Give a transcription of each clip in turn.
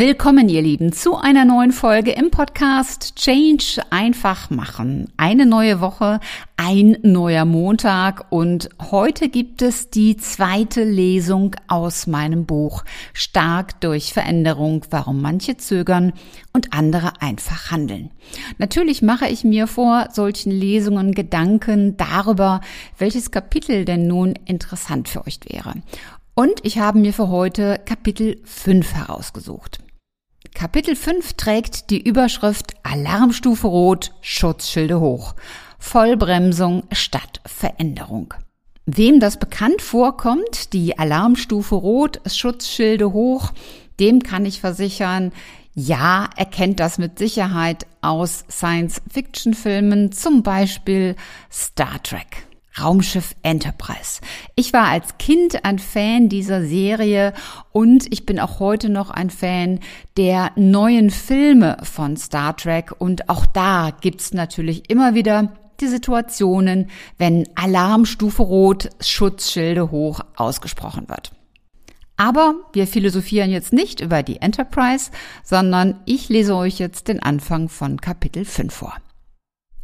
Willkommen, ihr Lieben, zu einer neuen Folge im Podcast Change einfach machen. Eine neue Woche, ein neuer Montag und heute gibt es die zweite Lesung aus meinem Buch Stark durch Veränderung, warum manche zögern und andere einfach handeln. Natürlich mache ich mir vor solchen Lesungen Gedanken darüber, welches Kapitel denn nun interessant für euch wäre. Und ich habe mir für heute Kapitel 5 herausgesucht. Kapitel 5 trägt die Überschrift Alarmstufe Rot, Schutzschilde hoch. Vollbremsung statt Veränderung. Wem das bekannt vorkommt, die Alarmstufe Rot, Schutzschilde hoch, dem kann ich versichern, ja, er kennt das mit Sicherheit aus Science-Fiction-Filmen, zum Beispiel Star Trek. Raumschiff Enterprise. Ich war als Kind ein Fan dieser Serie und ich bin auch heute noch ein Fan der neuen Filme von Star Trek und auch da gibt's natürlich immer wieder die Situationen, wenn Alarmstufe Rot, Schutzschilde hoch ausgesprochen wird. Aber wir philosophieren jetzt nicht über die Enterprise, sondern ich lese euch jetzt den Anfang von Kapitel 5 vor.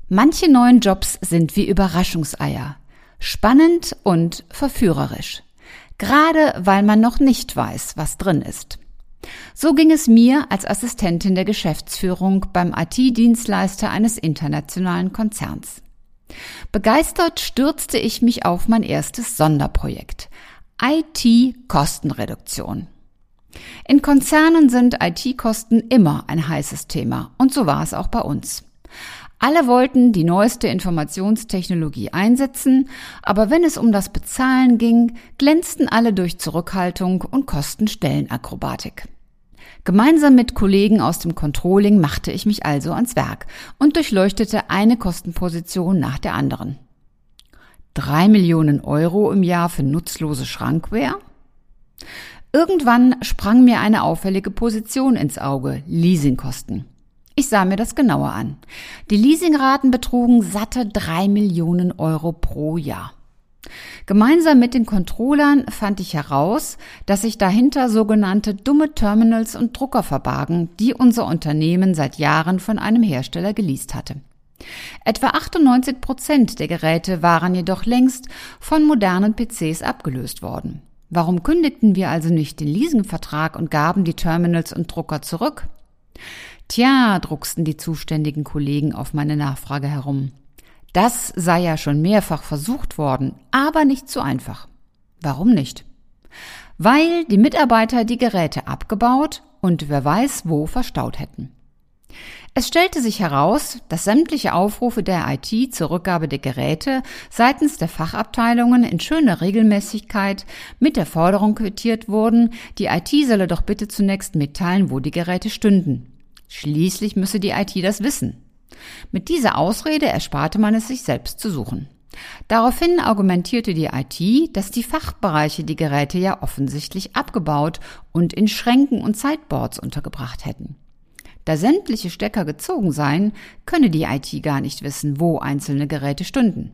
Manche neuen Jobs sind wie Überraschungseier. Spannend und verführerisch. Gerade weil man noch nicht weiß, was drin ist. So ging es mir als Assistentin der Geschäftsführung beim IT-Dienstleister eines internationalen Konzerns. Begeistert stürzte ich mich auf mein erstes Sonderprojekt. IT-Kostenreduktion. In Konzernen sind IT-Kosten immer ein heißes Thema und so war es auch bei uns. Alle wollten die neueste Informationstechnologie einsetzen, aber wenn es um das Bezahlen ging, glänzten alle durch Zurückhaltung und Kostenstellenakrobatik. Gemeinsam mit Kollegen aus dem Controlling machte ich mich also ans Werk und durchleuchtete eine Kostenposition nach der anderen. Drei Millionen Euro im Jahr für nutzlose Schrankware? Irgendwann sprang mir eine auffällige Position ins Auge, Leasingkosten. Ich sah mir das genauer an. Die Leasingraten betrugen satte drei Millionen Euro pro Jahr. Gemeinsam mit den Controllern fand ich heraus, dass sich dahinter sogenannte dumme Terminals und Drucker verbargen, die unser Unternehmen seit Jahren von einem Hersteller geleast hatte. Etwa 98 Prozent der Geräte waren jedoch längst von modernen PCs abgelöst worden. Warum kündigten wir also nicht den Leasingvertrag und gaben die Terminals und Drucker zurück? Tja, drucksten die zuständigen Kollegen auf meine Nachfrage herum. Das sei ja schon mehrfach versucht worden, aber nicht so einfach. Warum nicht? Weil die Mitarbeiter die Geräte abgebaut und wer weiß wo verstaut hätten. Es stellte sich heraus, dass sämtliche Aufrufe der IT zur Rückgabe der Geräte seitens der Fachabteilungen in schöner Regelmäßigkeit mit der Forderung quittiert wurden, die IT solle doch bitte zunächst mitteilen, wo die Geräte stünden. Schließlich müsse die IT das wissen. Mit dieser Ausrede ersparte man es sich selbst zu suchen. Daraufhin argumentierte die IT, dass die Fachbereiche die Geräte ja offensichtlich abgebaut und in Schränken und Sideboards untergebracht hätten. Da sämtliche Stecker gezogen seien, könne die IT gar nicht wissen, wo einzelne Geräte stünden.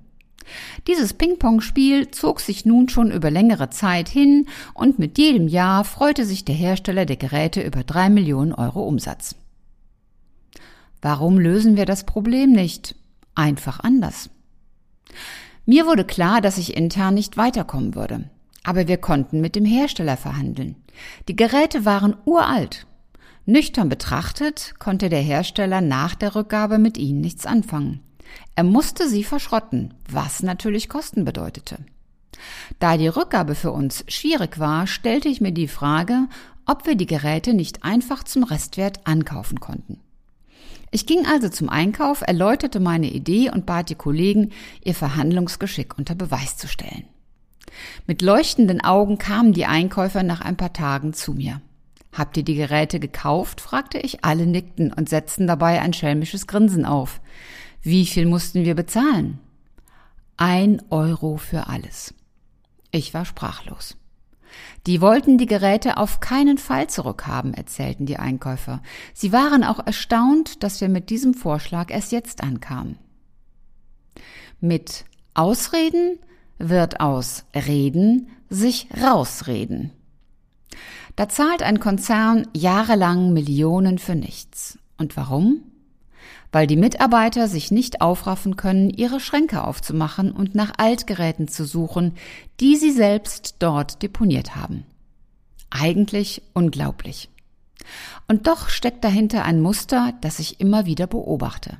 Dieses Ping-Pong-Spiel zog sich nun schon über längere Zeit hin und mit jedem Jahr freute sich der Hersteller der Geräte über drei Millionen Euro Umsatz. Warum lösen wir das Problem nicht einfach anders? Mir wurde klar, dass ich intern nicht weiterkommen würde. Aber wir konnten mit dem Hersteller verhandeln. Die Geräte waren uralt. Nüchtern betrachtet konnte der Hersteller nach der Rückgabe mit ihnen nichts anfangen. Er musste sie verschrotten, was natürlich Kosten bedeutete. Da die Rückgabe für uns schwierig war, stellte ich mir die Frage, ob wir die Geräte nicht einfach zum Restwert ankaufen konnten. Ich ging also zum Einkauf, erläuterte meine Idee und bat die Kollegen, ihr Verhandlungsgeschick unter Beweis zu stellen. Mit leuchtenden Augen kamen die Einkäufer nach ein paar Tagen zu mir. Habt ihr die Geräte gekauft? fragte ich. Alle nickten und setzten dabei ein schelmisches Grinsen auf. Wie viel mussten wir bezahlen? Ein Euro für alles. Ich war sprachlos. Die wollten die Geräte auf keinen Fall zurückhaben, erzählten die Einkäufer. Sie waren auch erstaunt, dass wir mit diesem Vorschlag erst jetzt ankamen. Mit Ausreden wird aus Reden sich rausreden. Da zahlt ein Konzern jahrelang Millionen für nichts. Und warum? Weil die Mitarbeiter sich nicht aufraffen können, ihre Schränke aufzumachen und nach Altgeräten zu suchen, die sie selbst dort deponiert haben. Eigentlich unglaublich. Und doch steckt dahinter ein Muster, das ich immer wieder beobachte.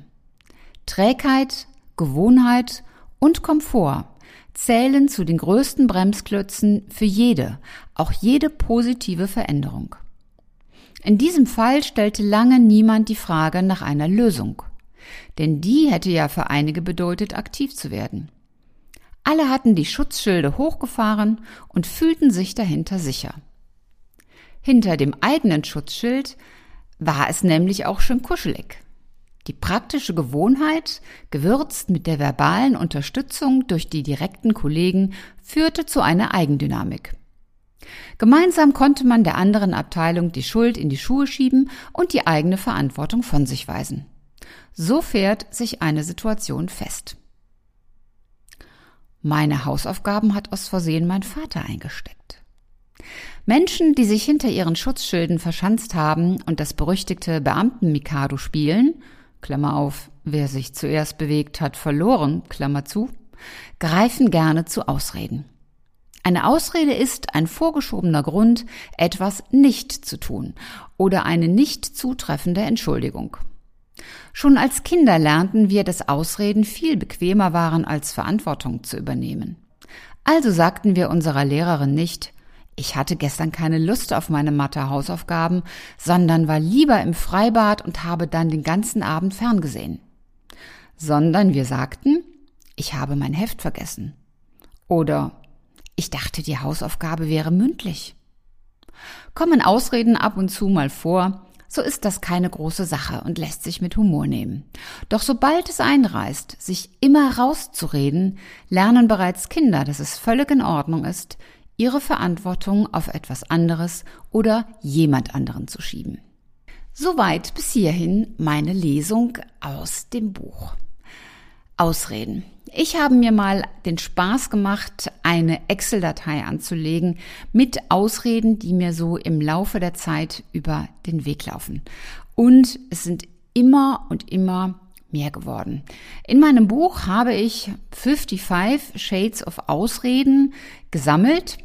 Trägheit, Gewohnheit und Komfort zählen zu den größten Bremsklötzen für jede, auch jede positive Veränderung. In diesem Fall stellte lange niemand die Frage nach einer Lösung. Denn die hätte ja für einige bedeutet, aktiv zu werden. Alle hatten die Schutzschilde hochgefahren und fühlten sich dahinter sicher. Hinter dem eigenen Schutzschild war es nämlich auch schön kuschelig. Die praktische Gewohnheit, gewürzt mit der verbalen Unterstützung durch die direkten Kollegen, führte zu einer Eigendynamik. Gemeinsam konnte man der anderen Abteilung die Schuld in die Schuhe schieben und die eigene Verantwortung von sich weisen. So fährt sich eine Situation fest. Meine Hausaufgaben hat aus Versehen mein Vater eingesteckt. Menschen, die sich hinter ihren Schutzschilden verschanzt haben und das berüchtigte Beamten-Mikado spielen, Klammer auf, wer sich zuerst bewegt hat, verloren, Klammer zu, greifen gerne zu Ausreden. Eine Ausrede ist ein vorgeschobener Grund, etwas nicht zu tun oder eine nicht zutreffende Entschuldigung. Schon als Kinder lernten wir, dass Ausreden viel bequemer waren, als Verantwortung zu übernehmen. Also sagten wir unserer Lehrerin nicht, ich hatte gestern keine Lust auf meine Mathe-Hausaufgaben, sondern war lieber im Freibad und habe dann den ganzen Abend ferngesehen. Sondern wir sagten, ich habe mein Heft vergessen. Oder ich dachte, die Hausaufgabe wäre mündlich. Kommen Ausreden ab und zu mal vor, so ist das keine große Sache und lässt sich mit Humor nehmen. Doch sobald es einreißt, sich immer rauszureden, lernen bereits Kinder, dass es völlig in Ordnung ist, ihre Verantwortung auf etwas anderes oder jemand anderen zu schieben. Soweit bis hierhin meine Lesung aus dem Buch. Ausreden. Ich habe mir mal den Spaß gemacht, eine Excel-Datei anzulegen mit Ausreden, die mir so im Laufe der Zeit über den Weg laufen. Und es sind immer und immer mehr geworden. In meinem Buch habe ich 55 Shades of Ausreden gesammelt.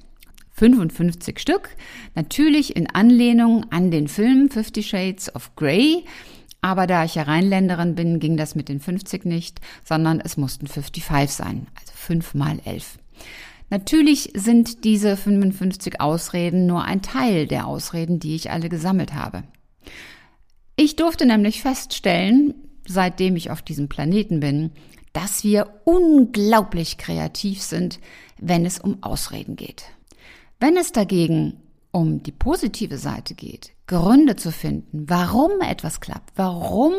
55 Stück, natürlich in Anlehnung an den Film Fifty Shades of Grey, aber da ich ja Rheinländerin bin, ging das mit den 50 nicht, sondern es mussten 55 sein, also 5 mal 11. Natürlich sind diese 55 Ausreden nur ein Teil der Ausreden, die ich alle gesammelt habe. Ich durfte nämlich feststellen, seitdem ich auf diesem Planeten bin, dass wir unglaublich kreativ sind, wenn es um Ausreden geht. Wenn es dagegen um die positive Seite geht, Gründe zu finden, warum etwas klappt, warum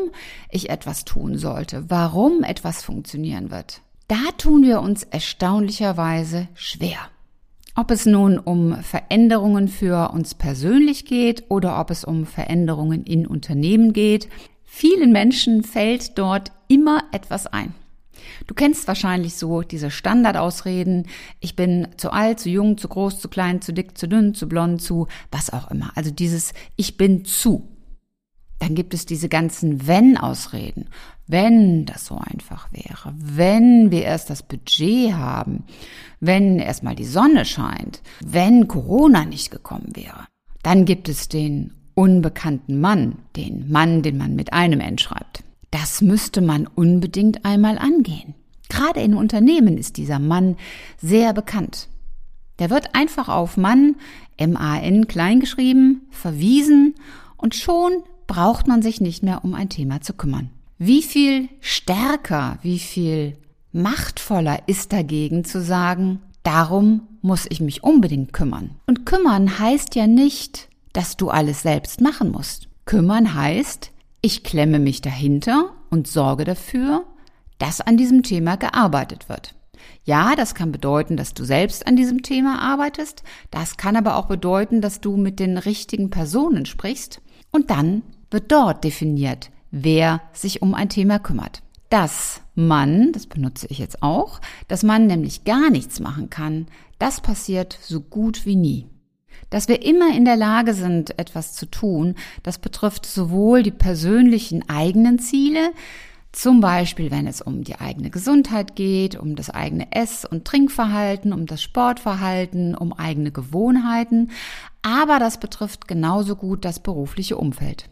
ich etwas tun sollte, warum etwas funktionieren wird, da tun wir uns erstaunlicherweise schwer. Ob es nun um Veränderungen für uns persönlich geht oder ob es um Veränderungen in Unternehmen geht, vielen Menschen fällt dort immer etwas ein. Du kennst wahrscheinlich so diese Standardausreden. Ich bin zu alt, zu jung, zu groß, zu klein, zu dick, zu dünn, zu blond, zu was auch immer. Also dieses Ich bin zu. Dann gibt es diese ganzen Wenn-Ausreden. Wenn das so einfach wäre, wenn wir erst das Budget haben, wenn erstmal die Sonne scheint, wenn Corona nicht gekommen wäre. Dann gibt es den unbekannten Mann, den Mann, den man mit einem N schreibt. Das müsste man unbedingt einmal angehen. Gerade in Unternehmen ist dieser Mann sehr bekannt. Der wird einfach auf Mann, M-A-N kleingeschrieben, verwiesen und schon braucht man sich nicht mehr um ein Thema zu kümmern. Wie viel stärker, wie viel machtvoller ist dagegen zu sagen, darum muss ich mich unbedingt kümmern. Und kümmern heißt ja nicht, dass du alles selbst machen musst. Kümmern heißt, ich klemme mich dahinter und sorge dafür, dass an diesem Thema gearbeitet wird. Ja, das kann bedeuten, dass du selbst an diesem Thema arbeitest. Das kann aber auch bedeuten, dass du mit den richtigen Personen sprichst. Und dann wird dort definiert, wer sich um ein Thema kümmert. Dass man, das benutze ich jetzt auch, dass man nämlich gar nichts machen kann, das passiert so gut wie nie. Dass wir immer in der Lage sind, etwas zu tun, das betrifft sowohl die persönlichen eigenen Ziele, zum Beispiel, wenn es um die eigene Gesundheit geht, um das eigene Ess- und Trinkverhalten, um das Sportverhalten, um eigene Gewohnheiten, aber das betrifft genauso gut das berufliche Umfeld.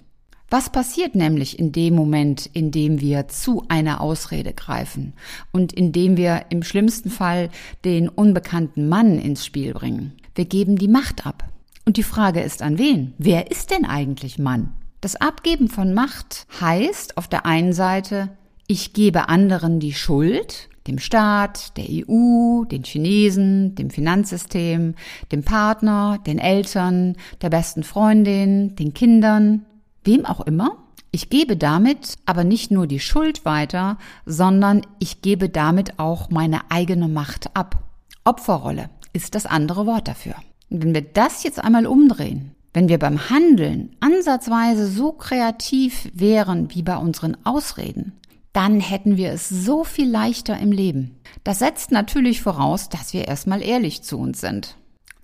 Was passiert nämlich in dem Moment, in dem wir zu einer Ausrede greifen und in dem wir im schlimmsten Fall den unbekannten Mann ins Spiel bringen? Wir geben die Macht ab. Und die Frage ist an wen? Wer ist denn eigentlich Mann? Das Abgeben von Macht heißt auf der einen Seite, ich gebe anderen die Schuld, dem Staat, der EU, den Chinesen, dem Finanzsystem, dem Partner, den Eltern, der besten Freundin, den Kindern, wem auch immer. Ich gebe damit aber nicht nur die Schuld weiter, sondern ich gebe damit auch meine eigene Macht ab. Opferrolle ist das andere Wort dafür. Und wenn wir das jetzt einmal umdrehen, wenn wir beim Handeln ansatzweise so kreativ wären wie bei unseren Ausreden, dann hätten wir es so viel leichter im Leben. Das setzt natürlich voraus, dass wir erstmal ehrlich zu uns sind.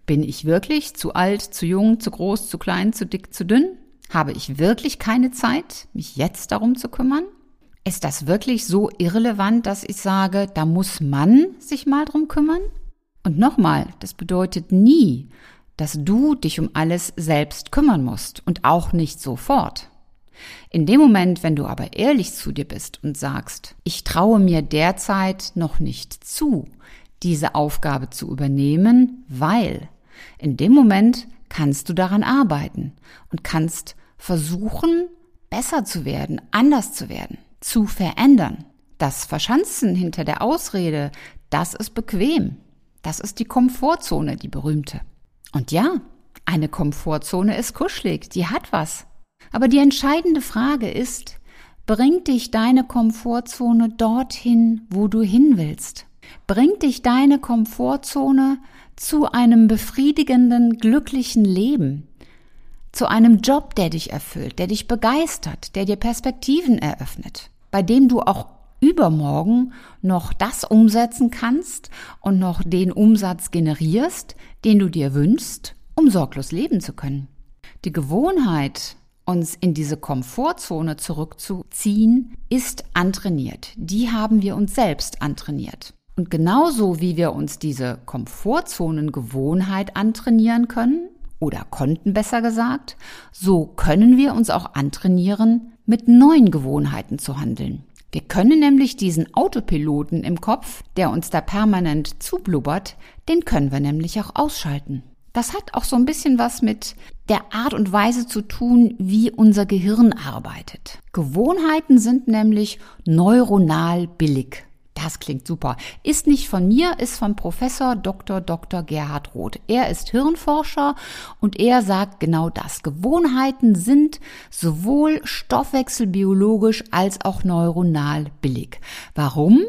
Bin ich wirklich zu alt, zu jung, zu groß, zu klein, zu dick, zu dünn? Habe ich wirklich keine Zeit, mich jetzt darum zu kümmern? Ist das wirklich so irrelevant, dass ich sage, da muss man sich mal drum kümmern? Und nochmal, das bedeutet nie, dass du dich um alles selbst kümmern musst und auch nicht sofort. In dem Moment, wenn du aber ehrlich zu dir bist und sagst, ich traue mir derzeit noch nicht zu, diese Aufgabe zu übernehmen, weil in dem Moment kannst du daran arbeiten und kannst versuchen, besser zu werden, anders zu werden, zu verändern. Das Verschanzen hinter der Ausrede, das ist bequem. Das ist die Komfortzone, die berühmte. Und ja, eine Komfortzone ist kuschelig, die hat was. Aber die entscheidende Frage ist, bringt dich deine Komfortzone dorthin, wo du hin willst? Bringt dich deine Komfortzone zu einem befriedigenden, glücklichen Leben? Zu einem Job, der dich erfüllt, der dich begeistert, der dir Perspektiven eröffnet, bei dem du auch übermorgen noch das umsetzen kannst und noch den Umsatz generierst, den du dir wünschst, um sorglos leben zu können. Die Gewohnheit, uns in diese Komfortzone zurückzuziehen, ist antrainiert. Die haben wir uns selbst antrainiert. Und genauso wie wir uns diese Komfortzonengewohnheit antrainieren können, oder konnten besser gesagt, so können wir uns auch antrainieren, mit neuen Gewohnheiten zu handeln. Wir können nämlich diesen Autopiloten im Kopf, der uns da permanent zublubbert, den können wir nämlich auch ausschalten. Das hat auch so ein bisschen was mit der Art und Weise zu tun, wie unser Gehirn arbeitet. Gewohnheiten sind nämlich neuronal billig. Das klingt super. Ist nicht von mir, ist von Professor Dr. Dr. Gerhard Roth. Er ist Hirnforscher und er sagt genau das. Gewohnheiten sind sowohl stoffwechselbiologisch als auch neuronal billig. Warum?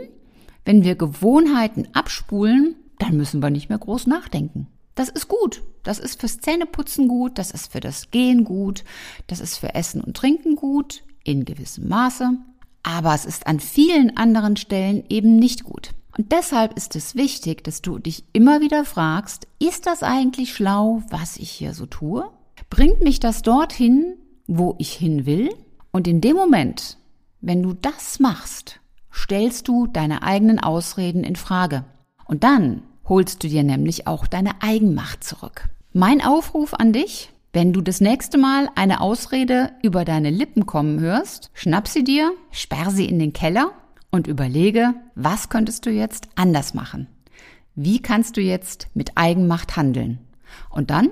Wenn wir Gewohnheiten abspulen, dann müssen wir nicht mehr groß nachdenken. Das ist gut. Das ist fürs Zähneputzen gut, das ist für das Gehen gut, das ist für Essen und Trinken gut, in gewissem Maße aber es ist an vielen anderen Stellen eben nicht gut. Und deshalb ist es wichtig, dass du dich immer wieder fragst, ist das eigentlich schlau, was ich hier so tue? Bringt mich das dorthin, wo ich hin will? Und in dem Moment, wenn du das machst, stellst du deine eigenen Ausreden in Frage. Und dann holst du dir nämlich auch deine Eigenmacht zurück. Mein Aufruf an dich, wenn du das nächste Mal eine Ausrede über deine Lippen kommen hörst, schnapp sie dir, sperr sie in den Keller und überlege, was könntest du jetzt anders machen? Wie kannst du jetzt mit Eigenmacht handeln? Und dann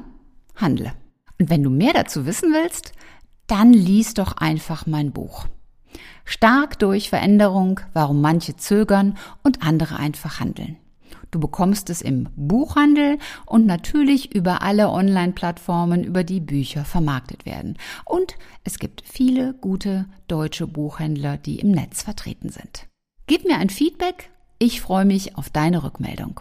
handle. Und wenn du mehr dazu wissen willst, dann lies doch einfach mein Buch. Stark durch Veränderung, warum manche zögern und andere einfach handeln. Du bekommst es im Buchhandel und natürlich über alle Online-Plattformen, über die Bücher vermarktet werden. Und es gibt viele gute deutsche Buchhändler, die im Netz vertreten sind. Gib mir ein Feedback Ich freue mich auf deine Rückmeldung.